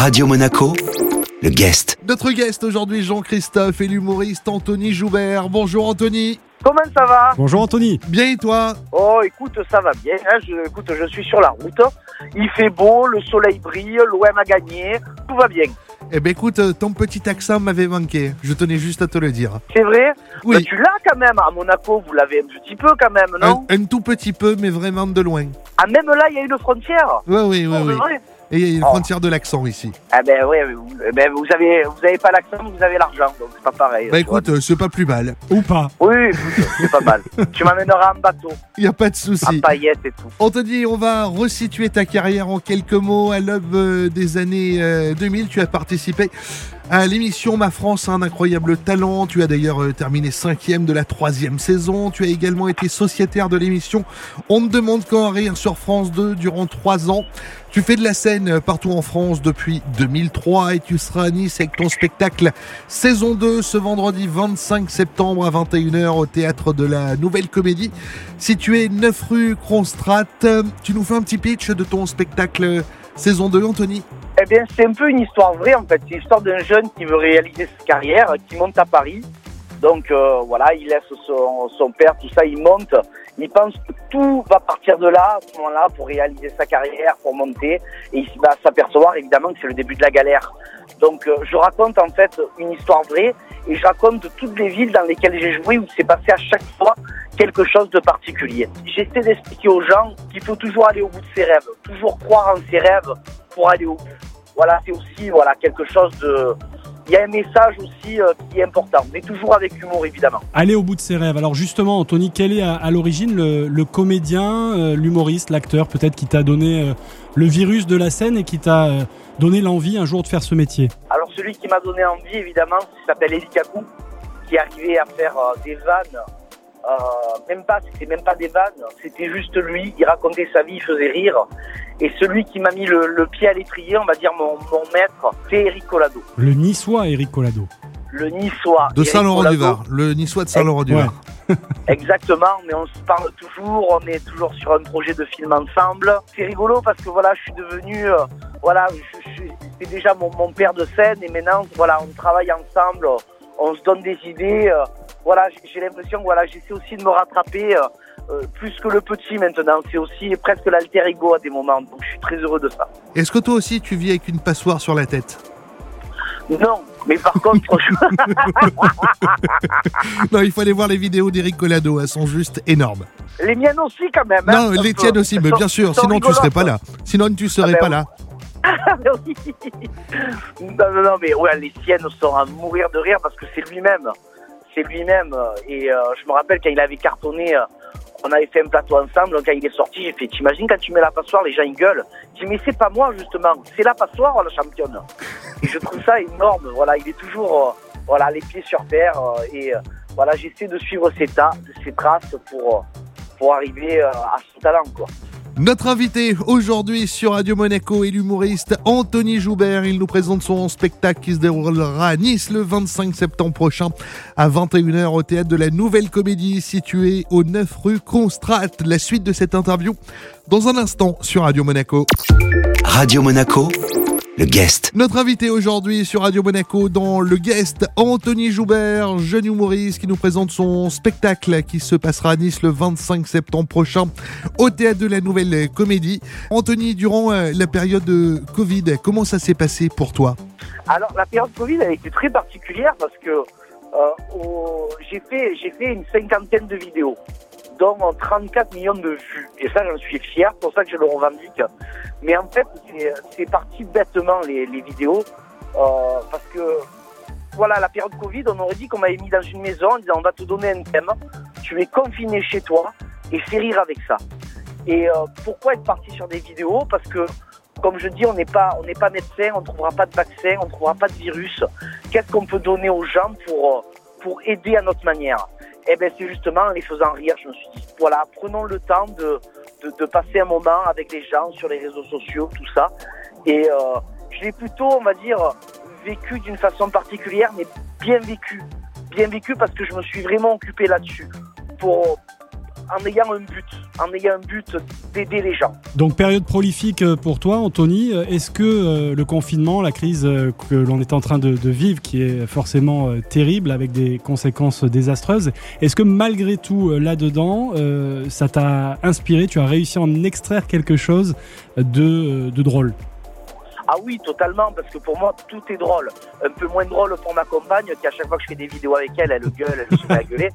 Radio Monaco, le guest. Notre guest aujourd'hui, Jean-Christophe et l'humoriste Anthony Joubert. Bonjour Anthony. Comment ça va? Bonjour Anthony. Bien et toi? Oh, écoute, ça va bien. hein. Je, écoute, je suis sur la route. Il fait beau, le soleil brille, l'OM a gagné, tout va bien. Eh ben écoute, euh, ton petit accent m'avait manqué. Je tenais juste à te le dire. C'est vrai? Oui. Mais Tu l'as quand même à Monaco, vous l'avez un petit peu quand même, non? Un, un tout petit peu, mais vraiment de loin. Ah, même là, il y a une frontière? Oui, oui, oui, Oh, oui. c'est vrai Et il y a une Oh. frontière de l'accent ici. Ah ben oui, vous, eh ben, vous avez, vous avez pas l'accent, vous avez l'argent, donc c'est pas pareil. Bah écoute, euh, c'est pas plus mal. Ou pas. Oui, c'est pas mal. tu m'amèneras en bateau, Il y a pas de à souci. paillettes et tout. Anthony, on va resituer ta carrière en quelques mots. À l'aube euh, des années euh, 2000, tu as participé à l'émission Ma France un incroyable talent. Tu as d'ailleurs euh, terminé cinquième de la troisième saison. Tu as également été sociétaire de l'émission On ne demande qu'à rire sur France 2 durant trois ans. Tu fais de la scène euh, partout en France depuis 2003 et tu seras à Nice avec ton spectacle saison 2 ce vendredi 25 septembre à 21h au théâtre de la Nouvelle Comédie situé 9 rue Cronstrat. Euh, Tu nous fais un petit pitch de ton spectacle saison 2 Anthony Eh bien, c'est un peu une histoire vraie en fait. C'est l'histoire d'un jeune qui veut réaliser sa carrière, qui monte à Paris. Donc euh, voilà, il laisse son, père, tout ça, il monte. Il pense que tout va partir de là, à ce moment-là, pour réaliser sa carrière, pour monter. Et il va s'apercevoir évidemment que c'est le début de la galère. Donc euh, je raconte en fait une histoire vraie et je raconte toutes les villes dans lesquelles j'ai joué où c'est passé à chaque fois quelque chose de particulier. J'essaie d'expliquer aux gens qu'il faut toujours aller au bout de ses rêves, toujours croire en ses rêves pour aller au bout. Voilà, c'est aussi voilà quelque chose de. Il y a un message aussi euh, qui est important, mais toujours avec humour évidemment. Aller au bout de ses rêves. Alors justement, Anthony, quel est à, à l'origine le, le comédien, euh, l'humoriste, l'acteur peut-être qui t'a donné euh, le virus de la scène et qui t'a donné l'envie un jour de faire ce métier? Alors celui qui m'a donné envie évidemment, s'appelle Eli Kakou, qui arrivait à faire des vannes. Euh, même pas, c'était même pas des vannes, c'était juste lui. Il racontait sa vie, il faisait rire. Et celui qui m'a mis le, le pied à l'étrier, on va dire mon, mon maître, c'est Eric Collado, Le niçois Eric Collado. le niçois. de Saint-Laurent-du-Var, le niçois de Saint-Laurent-du-Var. Exactement, mais on se parle toujours, on est toujours sur un projet de film ensemble. C'est rigolo parce que voilà, je suis devenu, euh, voilà, c'est déjà mon, mon père de scène et maintenant, voilà, on travaille ensemble, on se donne des idées. euh, voilà, j'ai- l'impression, que, voilà, j'essaie aussi de me rattraper euh, euh, plus que le petit maintenant. C'est aussi presque l'alter ego à des moments, donc je suis très heureux de ça. Est-ce que toi aussi tu vis avec une passoire sur la tête? Non, mais par contre, je- Non, il faut aller voir les vidéos d'Eric Collado, elles sont juste énormes. les miennes aussi quand même. hein, non, les tiennes aussi, mais bien sûr, sinon tu serais pas rigolotes. là. Sinon tu serais ben pas oui. là. Oui. non, non, non, mais ouais, les siennes sont à mourir de rire parce que c'est lui-même. C'est lui-même. Et euh, je me rappelle quand il avait cartonné, euh, on avait fait un plateau ensemble. Quand il est sorti, j'ai fait T'imagines quand tu mets la passoire, les gens ils gueulent. Je dis Mais c'est pas moi, justement. C'est la passoire, la championne. Et je trouve ça énorme. Voilà, il est toujours euh, voilà, les pieds sur terre. et voilà, j'essaie de suivre ses, tas, ses traces pour, pour arriver à son talent, quoi. Notre invité aujourd'hui sur Radio Monaco est l'humoriste Anthony Joubert. Il nous présente son spectacle qui se déroulera à Nice le 25 septembre prochain à 21h au théâtre de la Nouvelle Comédie situé au 9 rue Constrat. La suite de cette interview dans un instant sur Radio Monaco. Radio Monaco, le guest. Notre invité aujourd'hui sur Radio Monaco dans le guest, Anthony Joubert, jeune humoriste qui nous présente son spectacle qui se passera à Nice le 25 septembre prochain au théâtre de la Nouvelle Comédie. Anthony, durant euh, la période de Covid, comment ça s'est passé pour toi? Alors la période Covid elle a été très particulière parce que euh, au- j'ai fait j'ai fait une cinquantaine de vidéos dont 34 millions de vues. Et ça j'en suis fier pour ça que je le revendique. Mais en fait c'est- parti bêtement les, les vidéos euh, parce que voilà la période Covid on aurait dit qu'on m'avait mis dans une maison en disant on va te donner un thème. Tu es confiné chez toi et fais rire avec ça. Et euh, pourquoi être parti sur des vidéos? Parce que comme je dis, on n'est pas, on n'est pas médecin, on ne trouvera pas de vaccin, on ne trouvera pas de virus. Qu'est-ce qu'on peut donner aux gens pour, euh, pour aider à notre manière? Eh bien, c'est justement en les faisant rire. Je me suis dit, voilà, prenons le temps de, de, de passer un moment avec les gens sur les réseaux sociaux, tout ça. Et euh, je l'ai plutôt, on va dire, vécu d'une façon particulière, mais bien vécu. Bien vécu parce que je me suis vraiment occupé là-dessus. Pour, en ayant un but, en ayant un but d'aider les gens. Donc période prolifique euh, pour toi, Anthony. Euh, Est-ce que euh, le confinement, la crise que l'on est en train de, de vivre, qui est forcément terrible avec des conséquences désastreuses, est-ce que malgré tout là-dedans, ça t'a inspiré, tu as réussi à en extraire quelque chose de, de drôle? Ah oui, totalement, parce que pour moi, tout est drôle. Un peu moins drôle pour ma compagne, qui à chaque fois que je fais des vidéos avec elle, elle gueule, elle se met à gueuler.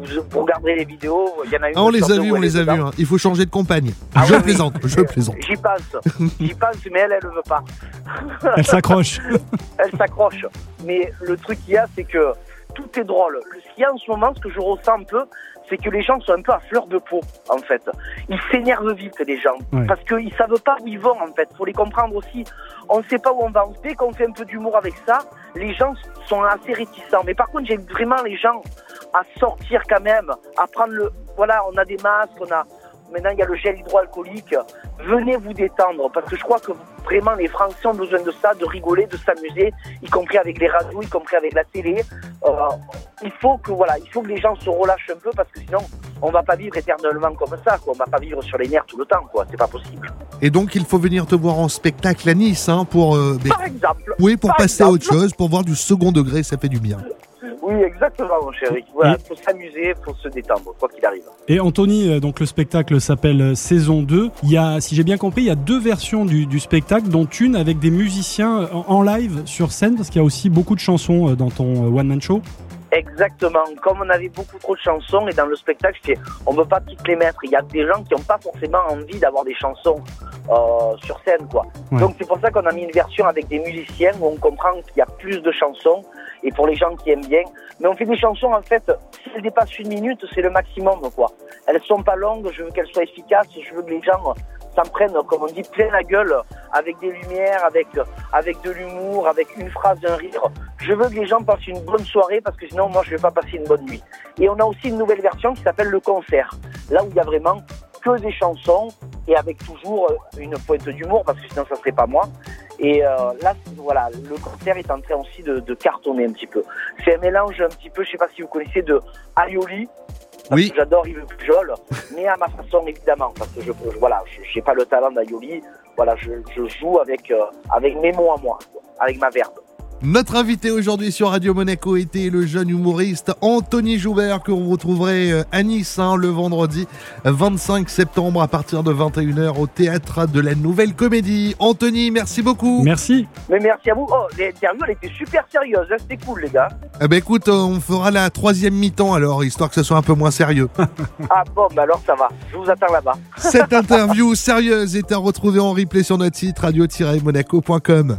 Vous, vous regarderez les vidéos, il y en a une. Ah, on les a vus, on les a vus. hein. Il faut changer de compagne. Ah je oui, oui. plaisante, je plaisante. J'y pense, j'y pense, mais elle, elle ne veut pas. Elle s'accroche. Elle s'accroche. Mais le truc qu'il y a, c'est que tout est drôle. Le- Ce qu'il y a en ce moment, ce que je ressens un peu, c'est que les gens sont un peu à fleur de peau, en fait. Ils s'énervent vite, les gens. Ouais. Parce qu'ils savent pas où ils vont, en fait. Faut les comprendre aussi. On ne sait pas où on va. Dès qu'on fait un peu d'humour avec ça, les gens sont assez réticents. Mais par contre, j'aime vraiment les gens à sortir quand même, à prendre le... Voilà, on a des masques, on a... Maintenant, il y a le gel hydroalcoolique. Venez vous détendre, parce que je crois que vraiment les Français ont besoin de ça, de rigoler, de s'amuser, y compris avec les radios, y compris avec la télé. Euh, il faut que voilà, il faut que les gens se relâchent un peu, parce que sinon, on va pas vivre éternellement comme ça. Quoi. On va pas vivre sur les nerfs tout le temps. quoi. C'est pas possible. Et donc, il faut venir te voir en spectacle à Nice hein, pour, euh, Par exemple. oui, pour passer à autre chose, pour voir du second degré, ça fait du bien. Oui, exactement, mon chéri. Voilà, faut s'amuser, faut se détendre, quoi qu'il arrive. Et Anthony, euh, donc le spectacle s'appelle euh, Saison 2. Il y a, si j'ai bien compris, il y a deux versions du, du spectacle, dont une avec des musiciens en, en live sur scène, parce qu'il y a aussi beaucoup de chansons euh, dans ton euh, one-man show. Exactement. Comme on avait beaucoup trop de chansons et dans le spectacle, je fais, on ne peut pas toutes les mettre. Il y a des gens qui n'ont pas forcément envie d'avoir des chansons euh, sur scène, quoi. Ouais. Donc c'est pour ça qu'on a mis une version avec des musiciens où on comprend qu'il y a plus de chansons et pour les gens qui aiment bien. Mais on fait des chansons en fait, si elles dépassent une minute, c'est le maximum, quoi. Elles sont pas longues. Je veux qu'elles soient efficaces. Je veux que les gens s'en prennent, comme on dit, plein la gueule, avec des lumières, avec avec de l'humour, avec une phrase, un rire. Je veux que les gens passent une bonne soirée parce que sinon, moi, je vais pas passer une bonne nuit. Et on a aussi une nouvelle version qui s'appelle le concert. Là où il y a vraiment que des chansons et avec toujours une pointe d'humour parce que sinon, ça serait pas moi. Et euh, là, voilà, le concert est en train aussi de, de cartonner un petit peu. C'est un mélange un petit peu, je sais pas si vous connaissez, de Aioli. Parce Oui. que j'adore Yves Pujol, mais à ma façon évidemment, parce que je, je- voilà, je j'ai pas le talent d'Aioli. Voilà, je, je joue avec euh, avec mes mots à moi, avec ma verbe. Notre invité aujourd'hui sur Radio Monaco était le jeune humoriste Anthony Joubert que vous retrouverez euh, à Nice hein, le vendredi 25 septembre à partir de 21h au théâtre de la Nouvelle Comédie. Anthony, merci beaucoup. Merci. Mais merci à vous. Oh, l'interview, elle était super sérieuse. hein. C'était cool, les gars. Eh ben écoute, on fera la troisième mi-temps alors, histoire que ce soit un peu moins sérieux. Ah bon, bah alors ça va. Je vous attends là-bas. Cette interview sérieuse est à retrouver en replay sur notre site radio-monaco.com.